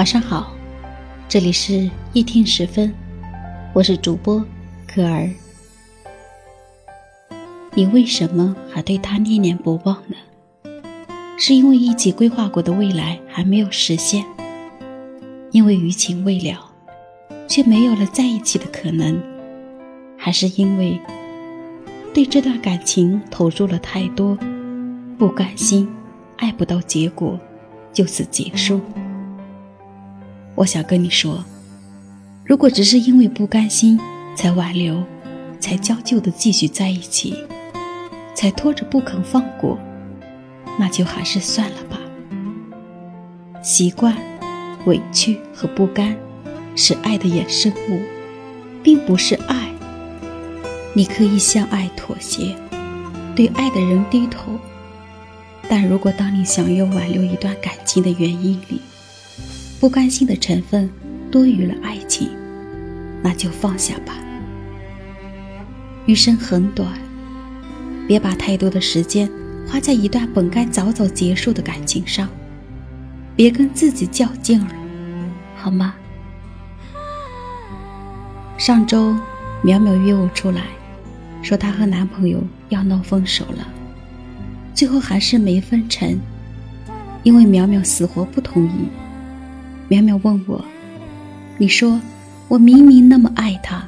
晚上好，这里是夜听时分，我是主播可儿。你为什么还对他念念不忘呢？是因为一起规划过的未来还没有实现，因为余情未了，却没有了在一起的可能，还是因为对这段感情投入了太多，不甘心，爱不到结果，就此结束？我想跟你说，如果只是因为不甘心才挽留，才将就的继续在一起，才拖着不肯放过，那就还是算了吧。习惯、委屈和不甘是爱的衍生物，并不是爱。你可以向爱妥协，对爱的人低头，但如果当你想要挽留一段感情的原因里，不甘心的成分多于了爱情，那就放下吧。余生很短，别把太多的时间花在一段本该早早结束的感情上，别跟自己较劲了，好吗？上周，淼淼约我出来，说她和男朋友要闹分手了，最后还是没分成，因为淼淼死活不同意。苗苗问我：“你说我明明那么爱他，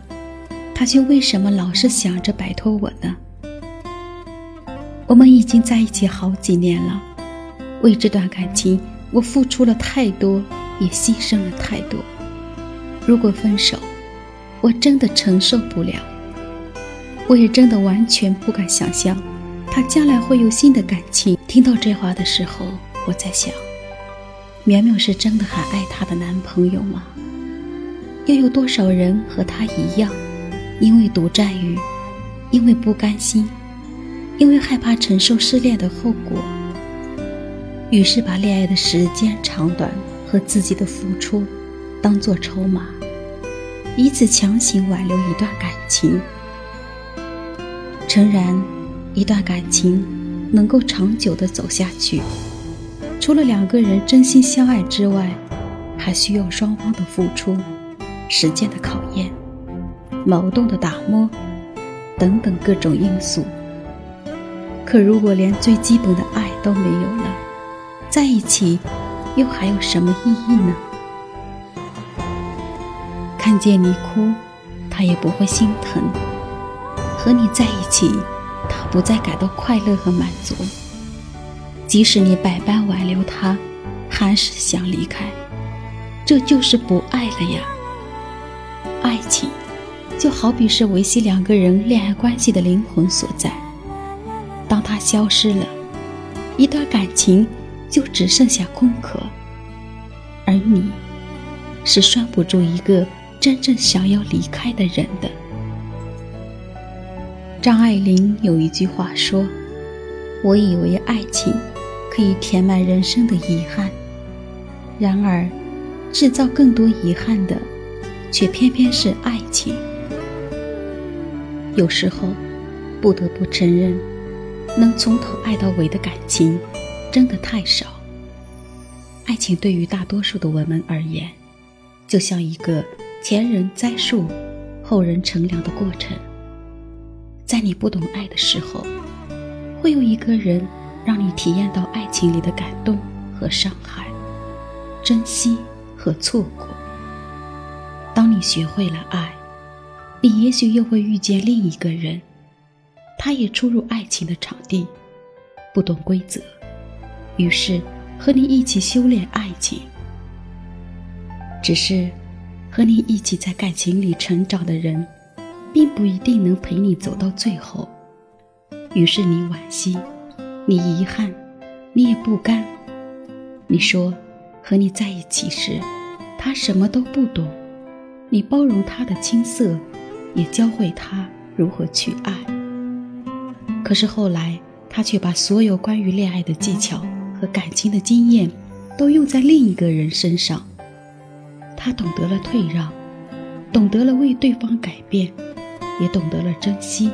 他却为什么老是想着摆脱我呢？”我们已经在一起好几年了，为这段感情，我付出了太多，也牺牲了太多。如果分手，我真的承受不了。我也真的完全不敢想象，他将来会有新的感情。听到这话的时候，我在想。苗苗是真的还爱她的男朋友吗？又有多少人和她一样，因为独占欲，因为不甘心，因为害怕承受失恋的后果，于是把恋爱的时间长短和自己的付出当做筹码，以此强行挽留一段感情。诚然，一段感情能够长久的走下去。除了两个人真心相爱之外，还需要双方的付出、时间的考验、矛盾的打磨等等各种因素。可如果连最基本的爱都没有了，在一起又还有什么意义呢？看见你哭，他也不会心疼；和你在一起，他不再感到快乐和满足。即使你百般挽留他，还是想离开，这就是不爱了呀。爱情就好比是维系两个人恋爱关系的灵魂所在，当它消失了，一段感情就只剩下空壳。而你，是拴不住一个真正想要离开的人的。张爱玲有一句话说：“我以为爱情。”可以填满人生的遗憾，然而，制造更多遗憾的，却偏偏是爱情。有时候，不得不承认，能从头爱到尾的感情，真的太少。爱情对于大多数的我们而言，就像一个前人栽树，后人乘凉的过程。在你不懂爱的时候，会有一个人。让你体验到爱情里的感动和伤害，珍惜和错过。当你学会了爱，你也许又会遇见另一个人，他也初入爱情的场地，不懂规则，于是和你一起修炼爱情。只是，和你一起在感情里成长的人，并不一定能陪你走到最后，于是你惋惜。你遗憾，你也不甘。你说，和你在一起时，他什么都不懂。你包容他的青涩，也教会他如何去爱。可是后来，他却把所有关于恋爱的技巧和感情的经验，都用在另一个人身上。他懂得了退让，懂得了为对方改变，也懂得了珍惜。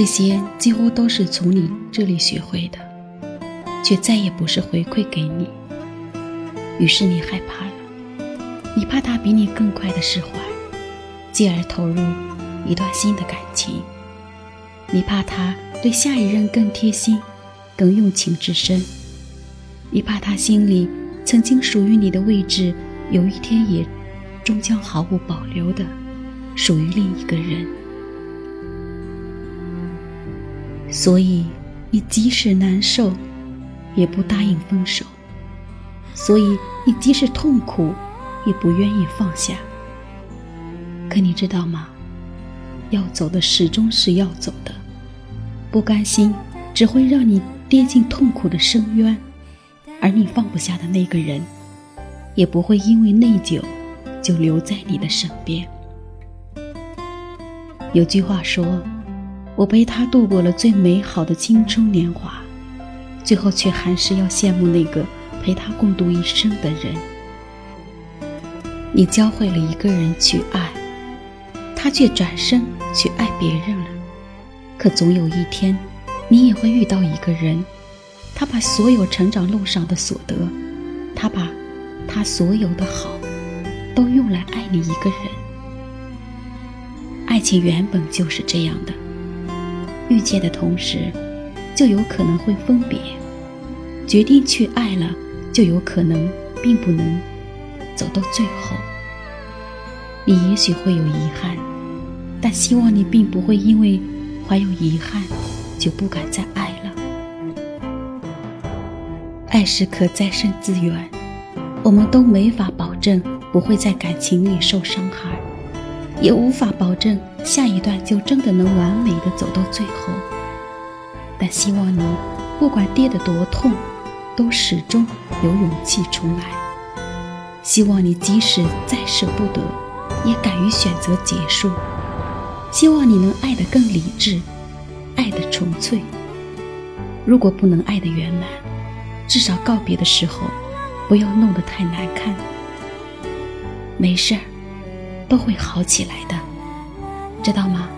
这些几乎都是从你这里学会的，却再也不是回馈给你。于是你害怕了，你怕他比你更快的释怀，继而投入一段新的感情。你怕他对下一任更贴心，更用情至深。你怕他心里曾经属于你的位置，有一天也终将毫无保留的属于另一个人。所以你即使难受，也不答应分手；所以你即使痛苦，也不愿意放下。可你知道吗？要走的始终是要走的。不甘心只会让你跌进痛苦的深渊，而你放不下的那个人，也不会因为内疚就留在你的身边。有句话说：“我陪他度过了最美好的青春年华，最后却还是要羡慕那个陪他共度一生的人。”你教会了一个人去爱，他却转身去爱别人了。可总有一天，你也会遇到一个人，他把所有成长路上的所得，他把他所有的好，都用来爱你一个人。爱情原本就是这样的，遇见的同时，就有可能会分别；决定去爱了，就有可能并不能走到最后。你也许会有遗憾，但希望你并不会因为。怀有遗憾，就不敢再爱了。爱是可再生资源，我们都没法保证不会在感情里受伤害，也无法保证下一段就真的能完美的走到最后。但希望你，不管跌得多痛，都始终有勇气重来。希望你即使再舍不得，也敢于选择结束。希望你能爱得更理智，爱得纯粹。如果不能爱得圆满，至少告别的时候，不要弄得太难看。没事儿，都会好起来的，知道吗？